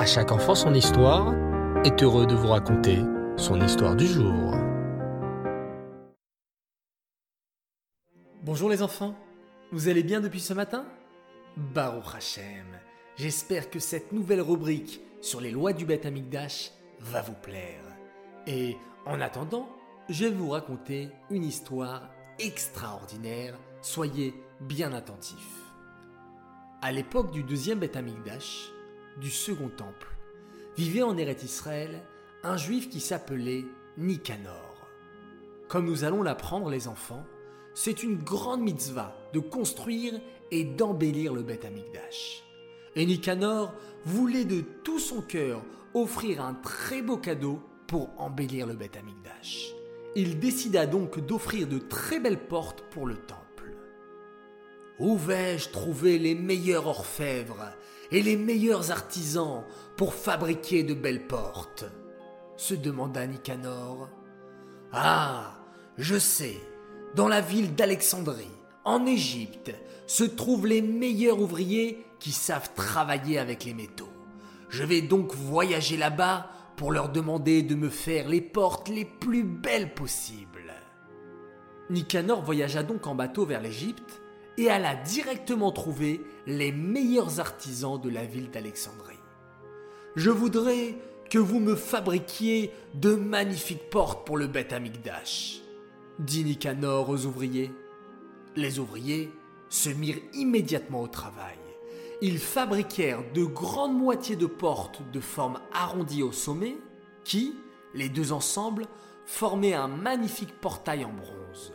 À chaque enfant son histoire est heureux de vous raconter son histoire du jour. Bonjour les enfants, vous allez bien depuis ce matin? Baruch Hashem, j'espère que cette nouvelle rubrique sur les lois du Beth Amikdash va vous plaire. Et en attendant, je vais vous raconter une histoire extraordinaire, soyez bien attentifs. À l'époque du deuxième Beth Amikdash, du second temple, vivait en Eret Israël un juif qui s'appelait Nicanor. Comme nous allons l'apprendre les enfants, c'est une grande mitzvah de construire et d'embellir le Beth Amikdash. Et Nicanor voulait de tout son cœur offrir un très beau cadeau pour embellir le Beth Amikdash. Il décida donc d'offrir de très belles portes pour le temple. Où vais-je trouver les meilleurs orfèvres et les meilleurs artisans pour fabriquer de belles portes se demanda Nicanor. Ah, je sais, dans la ville d'Alexandrie, en Égypte, se trouvent les meilleurs ouvriers qui savent travailler avec les métaux. Je vais donc voyager là-bas pour leur demander de me faire les portes les plus belles possibles. Nicanor voyagea donc en bateau vers l'Égypte et alla directement trouver les meilleurs artisans de la ville d'Alexandrie. Je voudrais que vous me fabriquiez de magnifiques portes pour le Beth Amikdash, dit Nicanor aux ouvriers. Les ouvriers se mirent immédiatement au travail. Ils fabriquèrent de grandes moitiés de portes de forme arrondie au sommet qui, les deux ensemble, formaient un magnifique portail en bronze.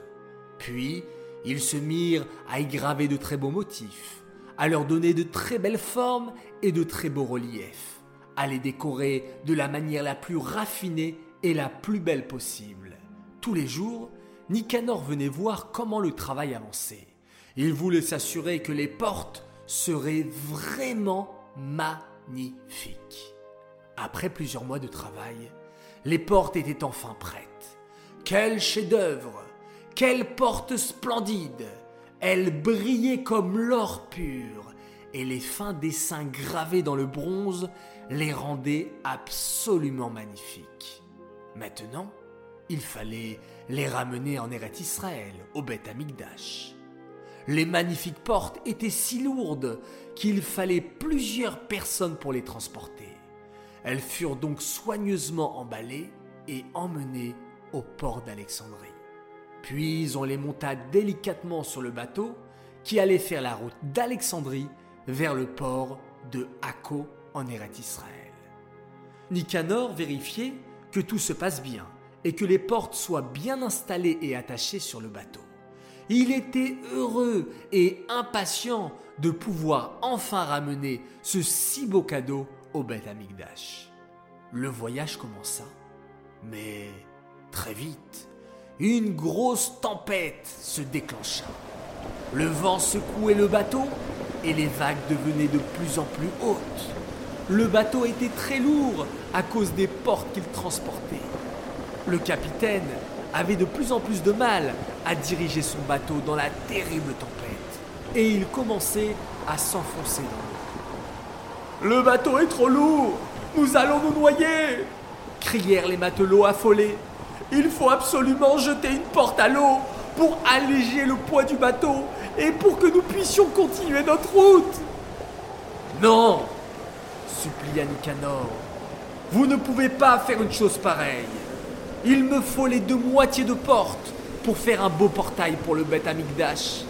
Puis, ils se mirent à y graver de très beaux motifs, à leur donner de très belles formes et de très beaux reliefs, à les décorer de la manière la plus raffinée et la plus belle possible. Tous les jours, Nicanor venait voir comment le travail avançait. Il voulait s'assurer que les portes seraient vraiment magnifiques. Après plusieurs mois de travail, les portes étaient enfin prêtes. Quel chef-d'œuvre quelle porte splendide Elle brillait comme l'or pur, et les fins dessins gravés dans le bronze les rendaient absolument magnifiques. Maintenant, il fallait les ramener en Eret Israël, au Beth Amikdash. Les magnifiques portes étaient si lourdes qu'il fallait plusieurs personnes pour les transporter. Elles furent donc soigneusement emballées et emmenées au port d'Alexandrie. Puis on les monta délicatement sur le bateau qui allait faire la route d'Alexandrie vers le port de Akko en Eret Israël. Nicanor vérifiait que tout se passe bien et que les portes soient bien installées et attachées sur le bateau. Il était heureux et impatient de pouvoir enfin ramener ce si beau cadeau au Beth Amikdash. Le voyage commença, mais très vite, une grosse tempête se déclencha. Le vent secouait le bateau et les vagues devenaient de plus en plus hautes. Le bateau était très lourd à cause des portes qu'il transportait. Le capitaine avait de plus en plus de mal à diriger son bateau dans la terrible tempête et il commençait à s'enfoncer dans l'eau. Le bateau est trop lourd Nous allons nous noyer crièrent les matelots affolés. Il faut absolument jeter une porte à l'eau pour alléger le poids du bateau et pour que nous puissions continuer notre route. Non, supplia Nicanor, vous ne pouvez pas faire une chose pareille. Il me faut les deux moitiés de porte pour faire un beau portail pour le Beth Amikdash.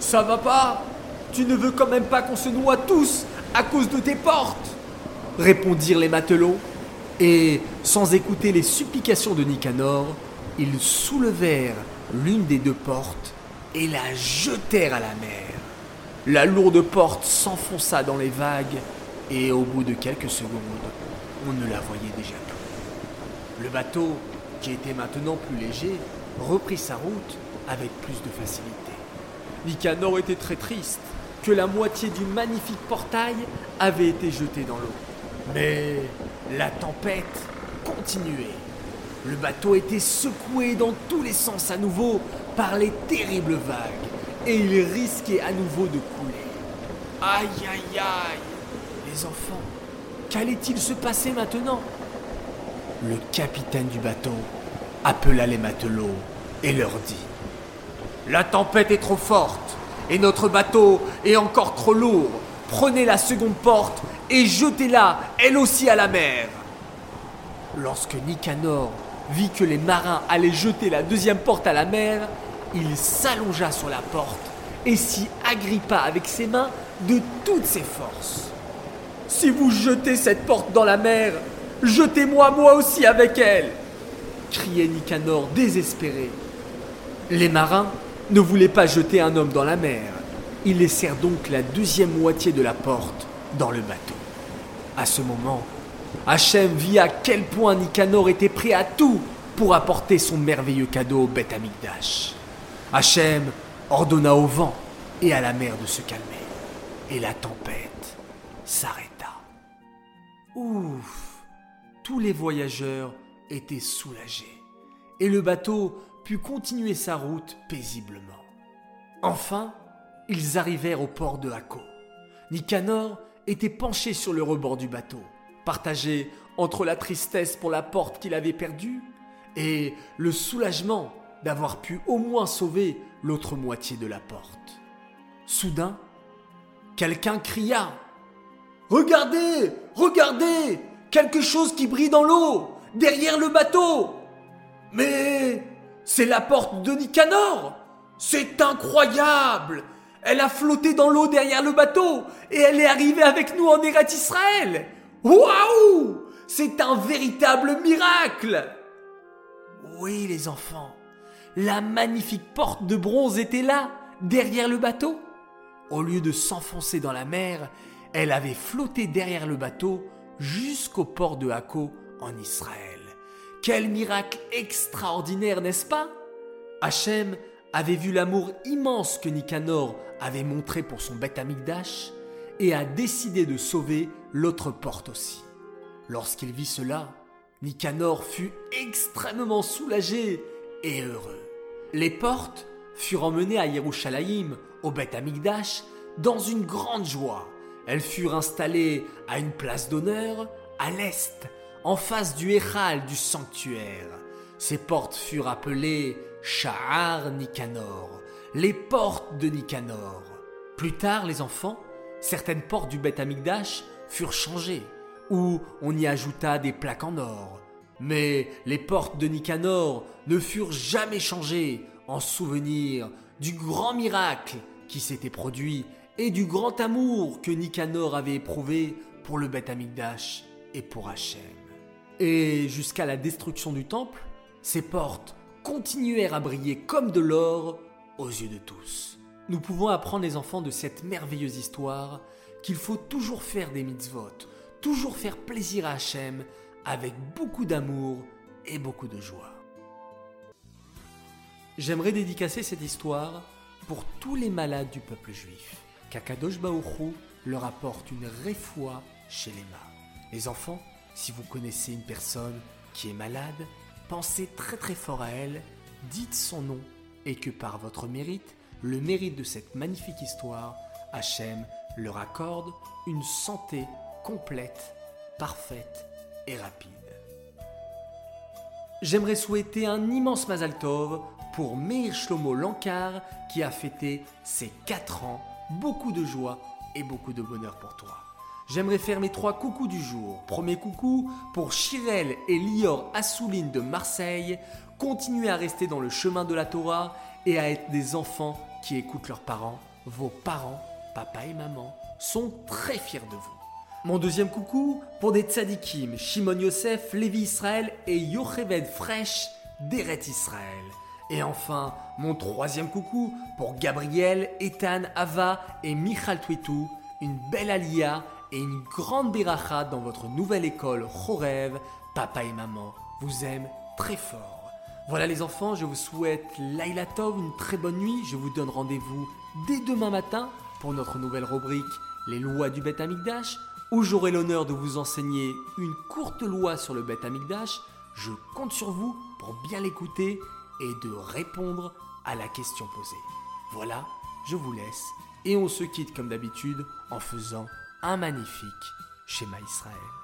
Ça va pas? Tu ne veux quand même pas qu'on se noie tous à cause de tes portes? Répondirent les matelots et, sans écouter les supplications de Nicanor, ils soulevèrent l'une des deux portes et la jetèrent à la mer. La lourde porte s'enfonça dans les vagues et au bout de quelques secondes, on ne la voyait déjà plus. Le bateau, qui était maintenant plus léger, reprit sa route avec plus de facilité. Nicanor était très triste que la moitié du magnifique portail avait été jetée dans l'eau. Mais la tempête continuait. Le bateau était secoué dans tous les sens à nouveau par les terribles vagues et il risquait à nouveau de couler. Aïe aïe aïe Les enfants, Qu'allait-il se passer maintenant? Le capitaine du bateau appela les matelots et leur dit La tempête est trop forte et notre bateau est encore trop lourd. Prenez la seconde porte et jetez-la, elle aussi, à la mer. Lorsque Nicanor vit que les marins allaient jeter la deuxième porte à la mer, il s'allongea sur la porte et s'y agrippa avec ses mains de toutes ses forces. Si vous jetez cette porte dans la mer, jetez-moi moi aussi avec elle criait Nicanor désespéré. Les marins ne voulaient pas jeter un homme dans la mer. Ils laissèrent donc la deuxième moitié de la porte dans le bateau. À ce moment, Hachem vit à quel point Nicanor était prêt à tout pour apporter son merveilleux cadeau au Beth Amikdash. Hachem ordonna au vent et à la mer de se calmer. Et la tempête s'arrêta. Ouf Tous les voyageurs étaient soulagés. Et le bateau put continuer sa route paisiblement. Enfin, ils arrivèrent au port de Hako. Nicanor était penché sur le rebord du bateau, partagé entre la tristesse pour la porte qu'il avait perdue et le soulagement d'avoir pu au moins sauver l'autre moitié de la porte. Soudain, quelqu'un cria Regardez Regardez Quelque chose qui brille dans l'eau Derrière le bateau! Mais c'est la porte de Nicanor! C'est incroyable Elle a flotté dans l'eau derrière le bateau et elle est arrivée avec nous en Eretz Israël. Waouh! C'est un véritable miracle! Oui les enfants, la magnifique porte de bronze était là, derrière le bateau. Au lieu de s'enfoncer dans la mer, elle avait flotté derrière le bateau jusqu'au port de Hako en Israël. Quel miracle extraordinaire, n'est-ce pas? Hachem avait vu l'amour immense que Nicanor avait montré pour son Beth Amikdash et a décidé de sauver l'autre porte aussi. Lorsqu'il vit cela, Nicanor fut extrêmement soulagé et heureux. Les portes furent emmenées à Yerushalayim, au Beth Amikdash, dans une grande joie. Elles furent installées à une place d'honneur à l'est, en face du Héral du sanctuaire. Ces portes furent appelées Sha'ar Nicanor, les portes de Nicanor. Plus tard, les enfants, certaines portes du Beth Amikdash furent changées, ou on y ajouta des plaques en or. Mais les portes de Nicanor ne furent jamais changées en souvenir du grand miracle qui s'était produit et du grand amour que Nicanor avait éprouvé pour le Beth Amikdash et pour Hachem. Et jusqu'à la destruction du temple, ces portes continuèrent à briller comme de l'or aux yeux de tous. Nous pouvons apprendre les enfants de cette merveilleuse histoire qu'il faut toujours faire des mitzvot, toujours faire plaisir à Hachem avec beaucoup d'amour et beaucoup de joie. J'aimerais dédicacer cette histoire pour tous les malades du peuple juif qu'Akadosh Baoru leur apporte une réfoua chez les. Les enfants, si vous connaissez une personne qui est malade, pensez très très fort à elle, dites son nom et que par votre mérite, le mérite de cette magnifique histoire, Hachem leur accorde une santé complète, parfaite et rapide. J'aimerais souhaiter un immense Mazal Tov pour Meir Shlomo Lankar qui a fêté ses 4 ans beaucoup de joie et beaucoup de bonheur pour toi. J'aimerais faire mes trois coucous du jour. Premier coucou pour Chirel et Lior Assouline de Marseille. Continuez à rester dans le chemin de la Torah et à être des enfants qui écoutent leurs parents. Vos parents, papa et maman, sont très fiers de vous. Mon deuxième coucou pour des tzadikim, Shimon Yosef, Lévi Israël et Yocheved Fresh d'Eret Israël. Et enfin, mon troisième coucou pour Gabriel, Ethan, Ava et Michal Twitou, une belle alia et une grande beracha dans votre nouvelle école Chorev. Papa et maman vous aiment très fort. Voilà les enfants, je vous souhaite Laila Tov, une très bonne nuit. Je vous donne rendez-vous dès demain matin pour notre nouvelle rubrique Les lois du Beth Amikdash, où j'aurai l'honneur de vous enseigner une courte loi sur le Beth Amikdash. Je compte sur vous pour bien l'écouter et de répondre à la question posée. Voilà, je vous laisse et on se quitte comme d'habitude en faisant un magnifique Shema Israël.